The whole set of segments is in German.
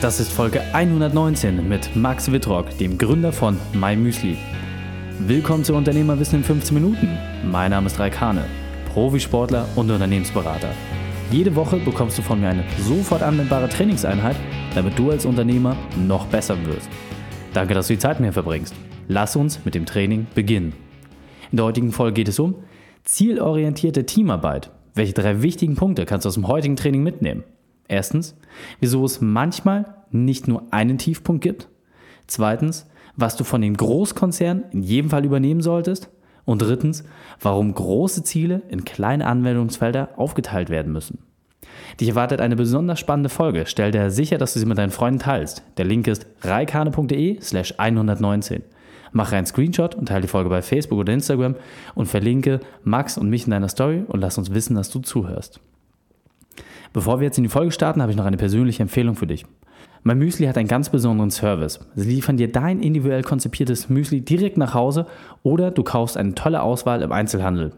Das ist Folge 119 mit Max Wittrock, dem Gründer von MyMüsli. Willkommen zu Unternehmerwissen in 15 Minuten. Mein Name ist Raikane, Profisportler und Unternehmensberater. Jede Woche bekommst du von mir eine sofort anwendbare Trainingseinheit, damit du als Unternehmer noch besser wirst. Danke, dass du die Zeit mit mir verbringst. Lass uns mit dem Training beginnen. In der heutigen Folge geht es um zielorientierte Teamarbeit. Welche drei wichtigen Punkte kannst du aus dem heutigen Training mitnehmen? Erstens, wieso es manchmal nicht nur einen Tiefpunkt gibt. Zweitens, was du von den Großkonzernen in jedem Fall übernehmen solltest. Und drittens, warum große Ziele in kleine Anwendungsfelder aufgeteilt werden müssen. Dich erwartet eine besonders spannende Folge. Stell dir sicher, dass du sie mit deinen Freunden teilst. Der Link ist reikane.de slash 119. Mache einen Screenshot und teile die Folge bei Facebook oder Instagram und verlinke Max und mich in deiner Story und lass uns wissen, dass du zuhörst. Bevor wir jetzt in die Folge starten, habe ich noch eine persönliche Empfehlung für dich. Mein Müsli hat einen ganz besonderen Service. Sie liefern dir dein individuell konzipiertes Müsli direkt nach Hause oder du kaufst eine tolle Auswahl im Einzelhandel.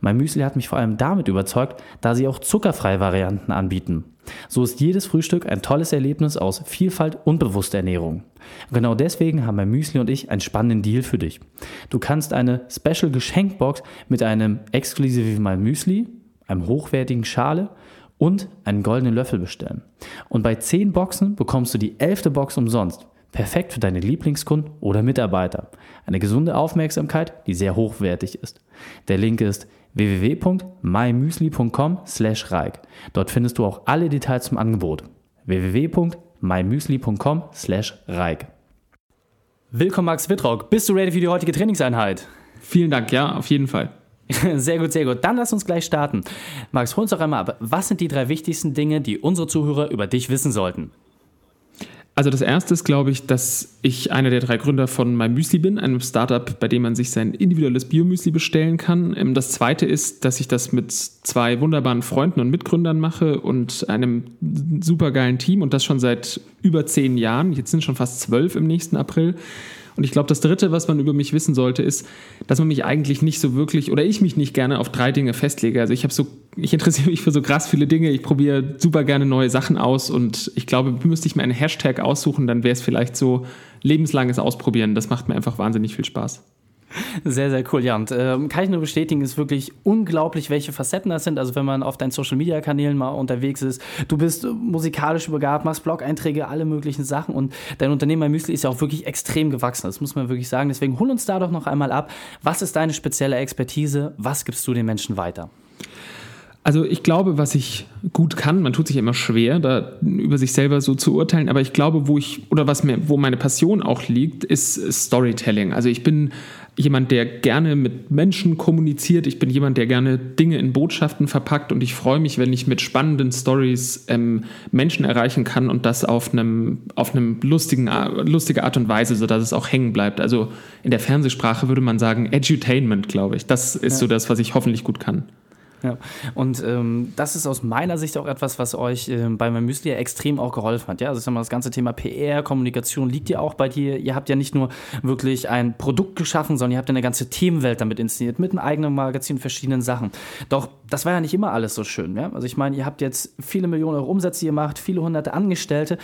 Mein Müsli hat mich vor allem damit überzeugt, da sie auch zuckerfreie Varianten anbieten. So ist jedes Frühstück ein tolles Erlebnis aus Vielfalt und bewusster Ernährung. Genau deswegen haben mein Müsli und ich einen spannenden Deal für dich. Du kannst eine Special Geschenkbox mit einem exklusiven Mein Müsli, einem hochwertigen Schale und einen goldenen Löffel bestellen. Und bei 10 Boxen bekommst du die 11. Box umsonst. Perfekt für deine Lieblingskunden oder Mitarbeiter. Eine gesunde Aufmerksamkeit, die sehr hochwertig ist. Der Link ist www.mymüsli.com slash reik. Dort findest du auch alle Details zum Angebot. www.mymüsli.com slash reik. Willkommen Max Wittrock. Bist du ready für die heutige Trainingseinheit? Vielen Dank, ja, auf jeden Fall. Sehr gut, sehr gut. Dann lass uns gleich starten. Max, hol uns doch einmal ab. Was sind die drei wichtigsten Dinge, die unsere Zuhörer über dich wissen sollten? Also das erste ist, glaube ich, dass ich einer der drei Gründer von MyMüsli bin, einem Startup, bei dem man sich sein individuelles Biomüsli bestellen kann. Ähm, das zweite ist, dass ich das mit zwei wunderbaren Freunden und Mitgründern mache und einem supergeilen Team und das schon seit über zehn Jahren. Jetzt sind schon fast zwölf im nächsten April. Und ich glaube, das Dritte, was man über mich wissen sollte, ist, dass man mich eigentlich nicht so wirklich oder ich mich nicht gerne auf drei Dinge festlege. Also ich habe so, ich interessiere mich für so krass viele Dinge. Ich probiere super gerne neue Sachen aus und ich glaube, müsste ich mir einen Hashtag aussuchen, dann wäre es vielleicht so lebenslanges Ausprobieren. Das macht mir einfach wahnsinnig viel Spaß. Sehr, sehr cool. Ja, und ähm, kann ich nur bestätigen, ist wirklich unglaublich, welche Facetten das sind. Also, wenn man auf deinen Social Media Kanälen mal unterwegs ist, du bist musikalisch übergabt, machst Blog-Einträge, alle möglichen Sachen und dein Unternehmer Müsli ist ja auch wirklich extrem gewachsen. Das muss man wirklich sagen. Deswegen hol uns da doch noch einmal ab. Was ist deine spezielle Expertise? Was gibst du den Menschen weiter? Also ich glaube, was ich gut kann, man tut sich immer schwer, da über sich selber so zu urteilen, aber ich glaube, wo ich oder was mir, wo meine Passion auch liegt, ist Storytelling. Also ich bin jemand, der gerne mit Menschen kommuniziert. Ich bin jemand, der gerne Dinge in Botschaften verpackt und ich freue mich, wenn ich mit spannenden Stories ähm, Menschen erreichen kann und das auf einem auf einem lustigen lustige Art und Weise, sodass es auch hängen bleibt. Also in der Fernsehsprache würde man sagen Edutainment, glaube ich. Das ist ja. so das, was ich hoffentlich gut kann. Ja, und ähm, das ist aus meiner Sicht auch etwas, was euch ähm, bei meinem Müsli ja extrem auch geholfen hat. Ja, also ich sag mal, das ganze Thema PR, Kommunikation liegt ja auch bei dir. Ihr habt ja nicht nur wirklich ein Produkt geschaffen, sondern ihr habt eine ganze Themenwelt damit inszeniert, mit einem eigenen Magazin, verschiedenen Sachen. Doch das war ja nicht immer alles so schön. Ja? Also ich meine, ihr habt jetzt viele Millionen Euro Umsätze gemacht, viele hunderte Angestellte,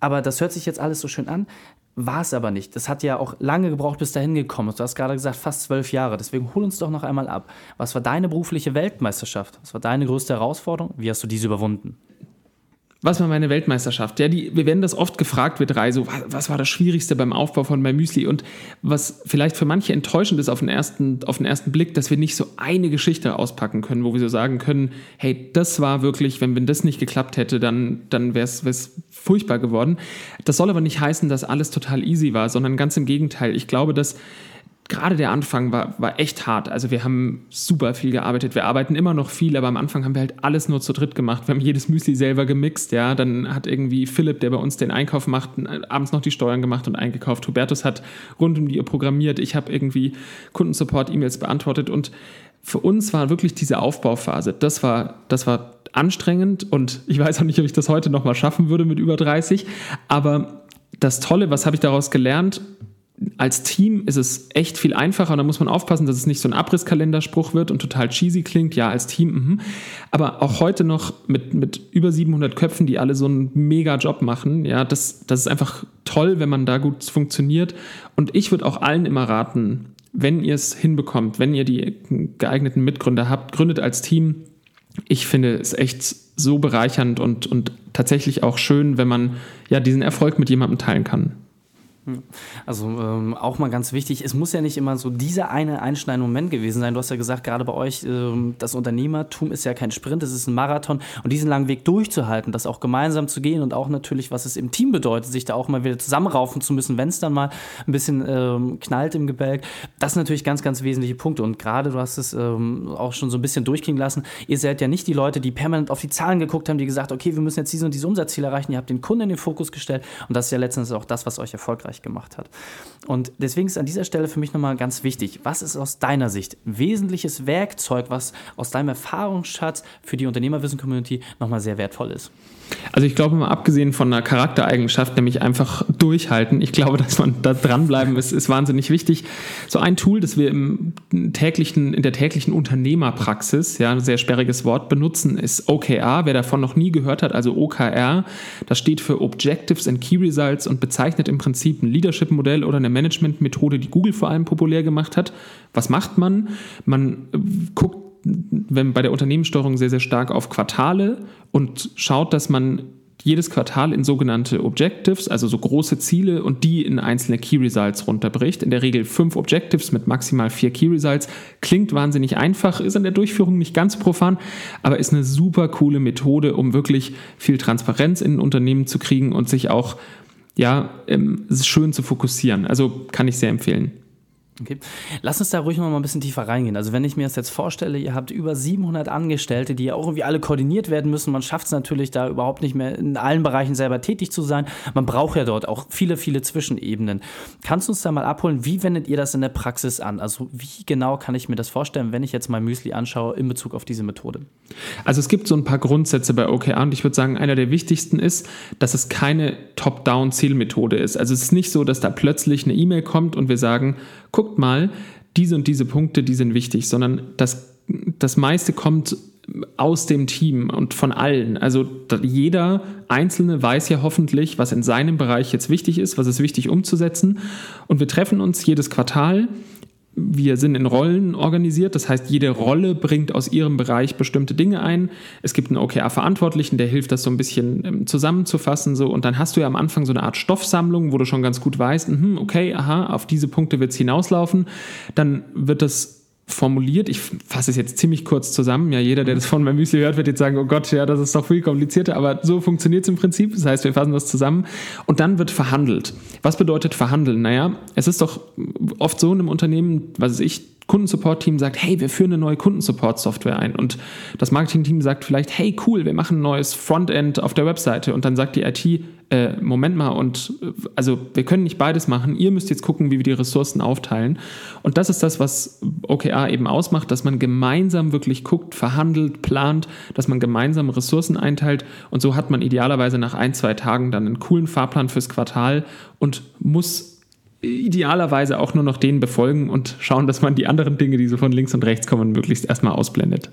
aber das hört sich jetzt alles so schön an. War es aber nicht. Das hat ja auch lange gebraucht, bis dahin gekommen ist. Du hast gerade gesagt, fast zwölf Jahre. Deswegen hol uns doch noch einmal ab. Was war deine berufliche Weltmeisterschaft? Was war deine größte Herausforderung? Wie hast du diese überwunden? Was war meine Weltmeisterschaft? Ja, die, wir werden das oft gefragt, wir drei, so, was, was war das Schwierigste beim Aufbau von My Müsli? Und was vielleicht für manche enttäuschend ist auf den, ersten, auf den ersten Blick, dass wir nicht so eine Geschichte auspacken können, wo wir so sagen können, hey, das war wirklich, wenn, wenn das nicht geklappt hätte, dann, dann wäre es furchtbar geworden. Das soll aber nicht heißen, dass alles total easy war, sondern ganz im Gegenteil. Ich glaube, dass gerade der Anfang war, war echt hart. Also wir haben super viel gearbeitet. Wir arbeiten immer noch viel, aber am Anfang haben wir halt alles nur zu dritt gemacht. Wir haben jedes Müsli selber gemixt, ja. Dann hat irgendwie Philipp, der bei uns den Einkauf macht, abends noch die Steuern gemacht und eingekauft. Hubertus hat rund um die Uhr programmiert. Ich habe irgendwie Kundensupport-E-Mails beantwortet und für uns war wirklich diese Aufbauphase, das war, das war anstrengend und ich weiß auch nicht, ob ich das heute nochmal schaffen würde mit über 30, aber das Tolle, was habe ich daraus gelernt? Als Team ist es echt viel einfacher und da muss man aufpassen, dass es nicht so ein Abrisskalenderspruch wird und total cheesy klingt. Ja, als Team, mh. aber auch heute noch mit, mit über 700 Köpfen, die alle so einen mega Job machen, ja, das, das ist einfach toll, wenn man da gut funktioniert. Und ich würde auch allen immer raten, wenn ihr es hinbekommt, wenn ihr die geeigneten Mitgründer habt, gründet als Team. Ich finde es echt so bereichernd und, und tatsächlich auch schön, wenn man ja diesen Erfolg mit jemandem teilen kann. Also ähm, auch mal ganz wichtig, es muss ja nicht immer so dieser eine einschneidende Moment gewesen sein. Du hast ja gesagt, gerade bei euch, ähm, das Unternehmertum ist ja kein Sprint, es ist ein Marathon. Und diesen langen Weg durchzuhalten, das auch gemeinsam zu gehen und auch natürlich, was es im Team bedeutet, sich da auch mal wieder zusammenraufen zu müssen, wenn es dann mal ein bisschen ähm, knallt im Gebälk, das sind natürlich ganz, ganz wesentliche Punkte. Und gerade, du hast es ähm, auch schon so ein bisschen durchklingen lassen, ihr seid ja nicht die Leute, die permanent auf die Zahlen geguckt haben, die gesagt, okay, wir müssen jetzt diese und diese Umsatzziele erreichen. Ihr habt den Kunden in den Fokus gestellt und das ist ja letztendlich auch das, was euch erfolgreich gemacht hat. Und deswegen ist an dieser Stelle für mich nochmal ganz wichtig, was ist aus deiner Sicht wesentliches Werkzeug, was aus deinem Erfahrungsschatz für die Unternehmerwissen-Community nochmal sehr wertvoll ist? Also ich glaube mal abgesehen von einer Charaktereigenschaft, nämlich einfach durchhalten, ich glaube, dass man da dranbleiben ist, ist wahnsinnig wichtig. So ein Tool, das wir im täglichen, in der täglichen Unternehmerpraxis, ja, ein sehr sperriges Wort benutzen, ist OKR. Wer davon noch nie gehört hat, also OKR, das steht für Objectives and Key Results und bezeichnet im Prinzip ein Leadership-Modell oder eine Management-Methode, die Google vor allem populär gemacht hat. Was macht man? Man guckt wenn bei der Unternehmenssteuerung sehr, sehr stark auf Quartale und schaut, dass man jedes Quartal in sogenannte Objectives, also so große Ziele und die in einzelne Key Results runterbricht. In der Regel fünf Objectives mit maximal vier Key Results. Klingt wahnsinnig einfach, ist in der Durchführung nicht ganz profan, aber ist eine super coole Methode, um wirklich viel Transparenz in ein Unternehmen zu kriegen und sich auch ja, ähm, schön zu fokussieren. Also kann ich sehr empfehlen. Okay. Lass uns da ruhig noch mal ein bisschen tiefer reingehen. Also wenn ich mir das jetzt vorstelle, ihr habt über 700 Angestellte, die ja auch irgendwie alle koordiniert werden müssen. Man schafft es natürlich da überhaupt nicht mehr in allen Bereichen selber tätig zu sein. Man braucht ja dort auch viele, viele Zwischenebenen. Kannst du uns da mal abholen, wie wendet ihr das in der Praxis an? Also wie genau kann ich mir das vorstellen, wenn ich jetzt mal Müsli anschaue in Bezug auf diese Methode? Also es gibt so ein paar Grundsätze bei OKR und ich würde sagen, einer der wichtigsten ist, dass es keine Top-Down-Zielmethode ist. Also es ist nicht so, dass da plötzlich eine E-Mail kommt und wir sagen, guckt mal, diese und diese Punkte, die sind wichtig, sondern das, das meiste kommt aus dem Team und von allen. Also jeder Einzelne weiß ja hoffentlich, was in seinem Bereich jetzt wichtig ist, was ist wichtig umzusetzen. Und wir treffen uns jedes Quartal wir sind in Rollen organisiert, das heißt, jede Rolle bringt aus ihrem Bereich bestimmte Dinge ein. Es gibt einen OKR-Verantwortlichen, der hilft, das so ein bisschen ähm, zusammenzufassen. So. Und dann hast du ja am Anfang so eine Art Stoffsammlung, wo du schon ganz gut weißt, mh, okay, aha, auf diese Punkte wird es hinauslaufen. Dann wird das formuliert. Ich fasse es jetzt ziemlich kurz zusammen. Ja, jeder, der das von meinem Müsli hört, wird jetzt sagen, oh Gott, ja, das ist doch viel komplizierter, aber so funktioniert es im Prinzip. Das heißt, wir fassen das zusammen und dann wird verhandelt. Was bedeutet verhandeln? Naja, es ist doch oft so in einem Unternehmen, was weiß ich, Kundensupport-Team sagt, hey, wir führen eine neue Kundensupport-Software ein. Und das Marketing-Team sagt vielleicht, hey, cool, wir machen ein neues Frontend auf der Webseite. Und dann sagt die IT, äh, Moment mal, und äh, also wir können nicht beides machen. Ihr müsst jetzt gucken, wie wir die Ressourcen aufteilen. Und das ist das, was OKR eben ausmacht, dass man gemeinsam wirklich guckt, verhandelt, plant, dass man gemeinsam Ressourcen einteilt. Und so hat man idealerweise nach ein, zwei Tagen dann einen coolen Fahrplan fürs Quartal und muss idealerweise auch nur noch den befolgen und schauen, dass man die anderen Dinge, die so von links und rechts kommen, möglichst erstmal ausblendet.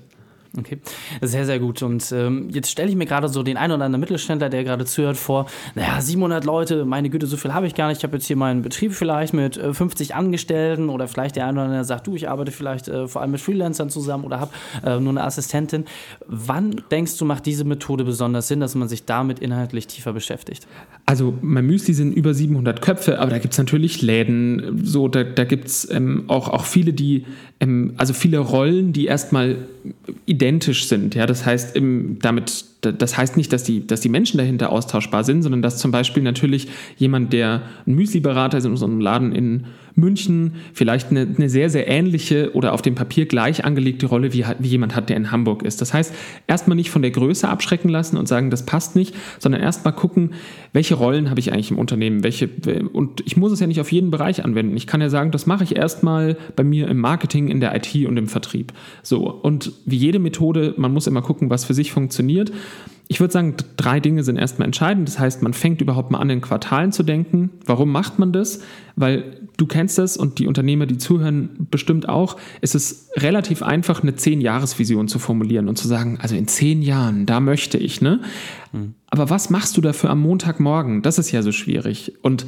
Okay, sehr, sehr gut. Und ähm, jetzt stelle ich mir gerade so den einen oder anderen Mittelständler, der gerade zuhört, vor, naja, 700 Leute, meine Güte, so viel habe ich gar nicht. Ich habe jetzt hier meinen Betrieb vielleicht mit äh, 50 Angestellten oder vielleicht der eine oder andere sagt, du, ich arbeite vielleicht äh, vor allem mit Freelancern zusammen oder habe äh, nur eine Assistentin. Wann denkst du, macht diese Methode besonders Sinn, dass man sich damit inhaltlich tiefer beschäftigt? Also mein Müsli sind über 700 Köpfe, aber da gibt es natürlich Läden, so, da, da gibt es ähm, auch, auch viele, die, ähm, also viele Rollen, die erstmal identisch sind. Ja, das heißt, im, damit, das heißt nicht, dass die, dass die Menschen dahinter austauschbar sind, sondern dass zum Beispiel natürlich jemand, der ein Müsli-Berater ist in unserem Laden in München vielleicht eine, eine, sehr, sehr ähnliche oder auf dem Papier gleich angelegte Rolle wie, wie jemand hat, der in Hamburg ist. Das heißt, erstmal nicht von der Größe abschrecken lassen und sagen, das passt nicht, sondern erstmal gucken, welche Rollen habe ich eigentlich im Unternehmen, welche, und ich muss es ja nicht auf jeden Bereich anwenden. Ich kann ja sagen, das mache ich erstmal bei mir im Marketing, in der IT und im Vertrieb. So. Und wie jede Methode, man muss immer gucken, was für sich funktioniert. Ich würde sagen, drei Dinge sind erstmal entscheidend. Das heißt, man fängt überhaupt mal an, in Quartalen zu denken. Warum macht man das? Weil du kennst das und die Unternehmer, die zuhören, bestimmt auch. Es ist relativ einfach, eine Zehn-Jahres-Vision zu formulieren und zu sagen, also in zehn Jahren, da möchte ich, ne? Mhm. Aber was machst du dafür am Montagmorgen? Das ist ja so schwierig. Und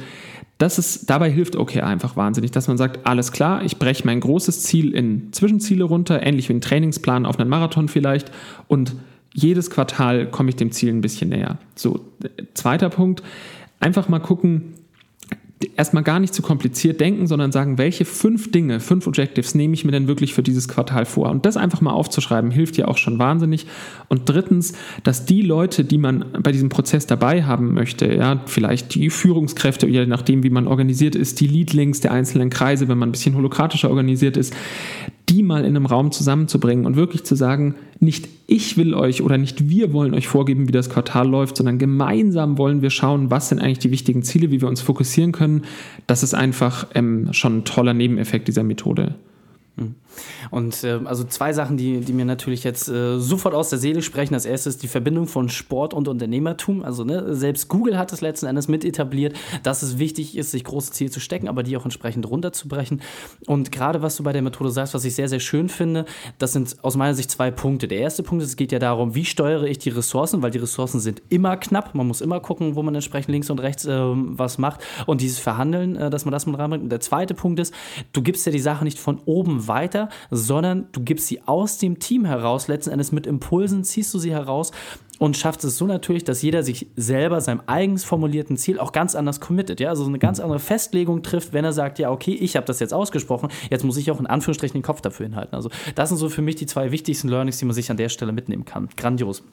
das ist, dabei hilft okay einfach wahnsinnig, dass man sagt, alles klar, ich breche mein großes Ziel in Zwischenziele runter, ähnlich wie ein Trainingsplan auf einen Marathon vielleicht und jedes Quartal komme ich dem Ziel ein bisschen näher. So, zweiter Punkt, einfach mal gucken, erstmal gar nicht zu kompliziert denken, sondern sagen, welche fünf Dinge, fünf Objectives nehme ich mir denn wirklich für dieses Quartal vor? Und das einfach mal aufzuschreiben, hilft ja auch schon wahnsinnig. Und drittens, dass die Leute, die man bei diesem Prozess dabei haben möchte, ja, vielleicht die Führungskräfte, je nachdem, wie man organisiert ist, die Leadlinks der einzelnen Kreise, wenn man ein bisschen holokratischer organisiert ist, die mal in einem Raum zusammenzubringen und wirklich zu sagen, nicht ich will euch oder nicht wir wollen euch vorgeben, wie das Quartal läuft, sondern gemeinsam wollen wir schauen, was sind eigentlich die wichtigen Ziele, wie wir uns fokussieren können. Das ist einfach ähm, schon ein toller Nebeneffekt dieser Methode. Mhm. Und äh, also zwei Sachen, die, die mir natürlich jetzt äh, sofort aus der Seele sprechen. Das erste ist die Verbindung von Sport und Unternehmertum. Also ne, selbst Google hat es letzten Endes mit etabliert, dass es wichtig ist, sich große Ziele zu stecken, aber die auch entsprechend runterzubrechen. Und gerade was du bei der Methode sagst, was ich sehr, sehr schön finde, das sind aus meiner Sicht zwei Punkte. Der erste Punkt ist, es geht ja darum, wie steuere ich die Ressourcen, weil die Ressourcen sind immer knapp. Man muss immer gucken, wo man entsprechend links und rechts äh, was macht. Und dieses Verhandeln, äh, dass man das mit reinbringt. Und der zweite Punkt ist, du gibst ja die Sache nicht von oben weiter, sondern du gibst sie aus dem Team heraus, letzten Endes mit Impulsen ziehst du sie heraus und schaffst es so natürlich, dass jeder sich selber seinem eigens formulierten Ziel auch ganz anders committet, ja, also eine ganz andere Festlegung trifft, wenn er sagt, ja, okay, ich habe das jetzt ausgesprochen, jetzt muss ich auch in Anführungsstrichen den Kopf dafür hinhalten. Also das sind so für mich die zwei wichtigsten Learnings, die man sich an der Stelle mitnehmen kann. Grandios.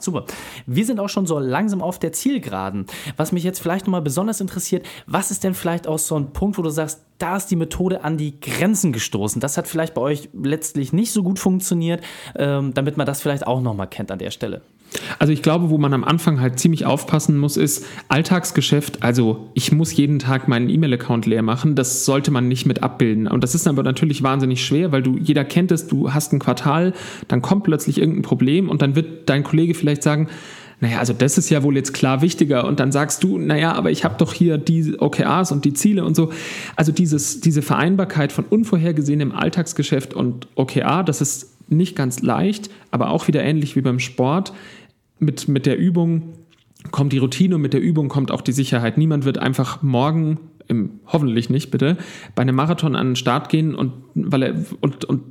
Super. Wir sind auch schon so langsam auf der Zielgeraden. Was mich jetzt vielleicht nochmal besonders interessiert, was ist denn vielleicht auch so ein Punkt, wo du sagst, da ist die Methode an die Grenzen gestoßen? Das hat vielleicht bei euch letztlich nicht so gut funktioniert, ähm, damit man das vielleicht auch nochmal kennt an der Stelle. Also ich glaube, wo man am Anfang halt ziemlich aufpassen muss, ist Alltagsgeschäft. Also ich muss jeden Tag meinen E-Mail-Account leer machen. Das sollte man nicht mit abbilden. Und das ist aber natürlich wahnsinnig schwer, weil du, jeder kennt es, du hast ein Quartal, dann kommt plötzlich irgendein Problem und dann wird dein Kollege vielleicht sagen, naja, also das ist ja wohl jetzt klar wichtiger. Und dann sagst du, naja, aber ich habe doch hier die OKRs und die Ziele und so. Also dieses, diese Vereinbarkeit von unvorhergesehenem Alltagsgeschäft und OKR, das ist nicht ganz leicht, aber auch wieder ähnlich wie beim Sport mit, mit der Übung kommt die Routine und mit der Übung kommt auch die Sicherheit. Niemand wird einfach morgen, im, hoffentlich nicht bitte, bei einem Marathon an den Start gehen und, weil er, und, und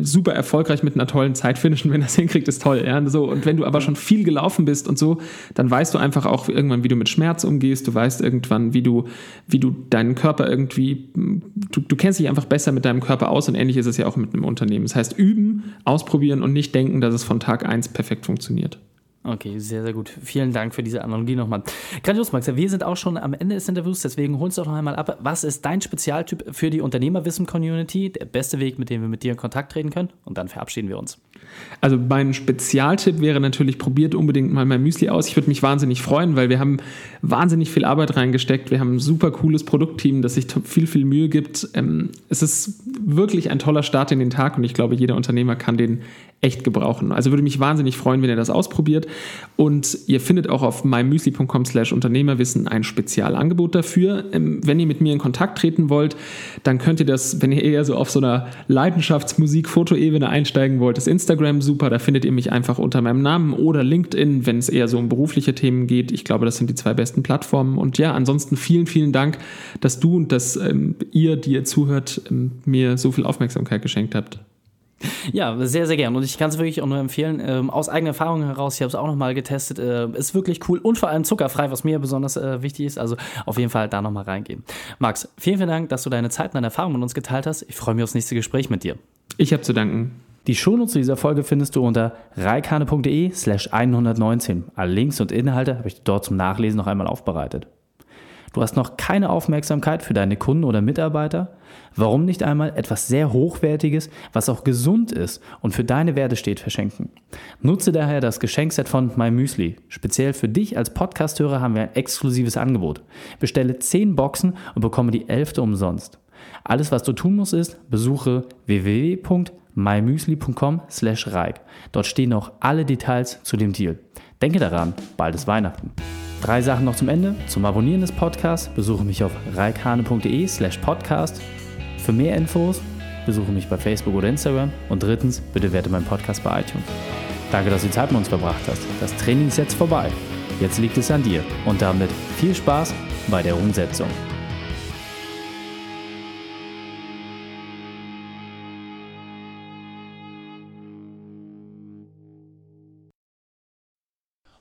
super erfolgreich mit einer tollen Zeit finishen, wenn er es hinkriegt, ist toll. Ja? So, und wenn du aber schon viel gelaufen bist und so, dann weißt du einfach auch irgendwann, wie du mit Schmerz umgehst. Du weißt irgendwann, wie du, wie du deinen Körper irgendwie, du, du kennst dich einfach besser mit deinem Körper aus und ähnlich ist es ja auch mit einem Unternehmen. Das heißt, üben, ausprobieren und nicht denken, dass es von Tag 1 perfekt funktioniert. Okay, sehr, sehr gut. Vielen Dank für diese Analogie nochmal. Grandios, Max. Wir sind auch schon am Ende des Interviews, deswegen holst du doch noch einmal ab. Was ist dein Spezialtyp für die Unternehmerwissen-Community? Der beste Weg, mit dem wir mit dir in Kontakt treten können? Und dann verabschieden wir uns. Also mein Spezialtipp wäre natürlich, probiert unbedingt mal mein Müsli aus. Ich würde mich wahnsinnig freuen, weil wir haben wahnsinnig viel Arbeit reingesteckt. Wir haben ein super cooles Produktteam, das sich viel, viel Mühe gibt. Ähm, es ist wirklich ein toller Start in den Tag und ich glaube, jeder Unternehmer kann den echt gebrauchen. Also würde mich wahnsinnig freuen, wenn ihr das ausprobiert. Und ihr findet auch auf mymüsli.com slash Unternehmerwissen ein Spezialangebot dafür. Ähm, wenn ihr mit mir in Kontakt treten wollt, dann könnt ihr das, wenn ihr eher so auf so einer Leidenschaftsmusik-Fotoebene einsteigen wollt, das Instagram super. Da findet ihr mich einfach unter meinem Namen oder LinkedIn, wenn es eher so um berufliche Themen geht. Ich glaube, das sind die zwei besten Plattformen. Und ja, ansonsten vielen, vielen Dank, dass du und dass ähm, ihr, die ihr zuhört, ähm, mir so viel Aufmerksamkeit geschenkt habt. Ja, sehr, sehr gern. Und ich kann es wirklich auch nur empfehlen. Ähm, aus eigener Erfahrung heraus, ich habe es auch nochmal getestet, äh, ist wirklich cool und vor allem zuckerfrei, was mir besonders äh, wichtig ist. Also auf jeden Fall da nochmal reingehen. Max, vielen, vielen Dank, dass du deine Zeit und deine Erfahrungen mit uns geteilt hast. Ich freue mich aufs nächste Gespräch mit dir. Ich habe zu danken. Die Shownotes zu dieser Folge findest du unter reikane.de slash 119. Alle Links und Inhalte habe ich dort zum Nachlesen noch einmal aufbereitet. Du hast noch keine Aufmerksamkeit für deine Kunden oder Mitarbeiter? Warum nicht einmal etwas sehr Hochwertiges, was auch gesund ist und für deine Werte steht, verschenken? Nutze daher das Geschenkset von MyMüsli. Speziell für dich als Podcasthörer haben wir ein exklusives Angebot. Bestelle 10 Boxen und bekomme die 11. umsonst. Alles, was du tun musst, ist, besuche www.mymüsli.com slash Dort stehen auch alle Details zu dem Deal. Denke daran, bald ist Weihnachten. Drei Sachen noch zum Ende. Zum Abonnieren des Podcasts besuche mich auf reikane.de slash podcast. Für mehr Infos besuche mich bei Facebook oder Instagram. Und drittens, bitte werte meinen Podcast bei iTunes. Danke, dass du die Zeit mit uns verbracht hast. Das Training ist jetzt vorbei. Jetzt liegt es an dir. Und damit viel Spaß bei der Umsetzung.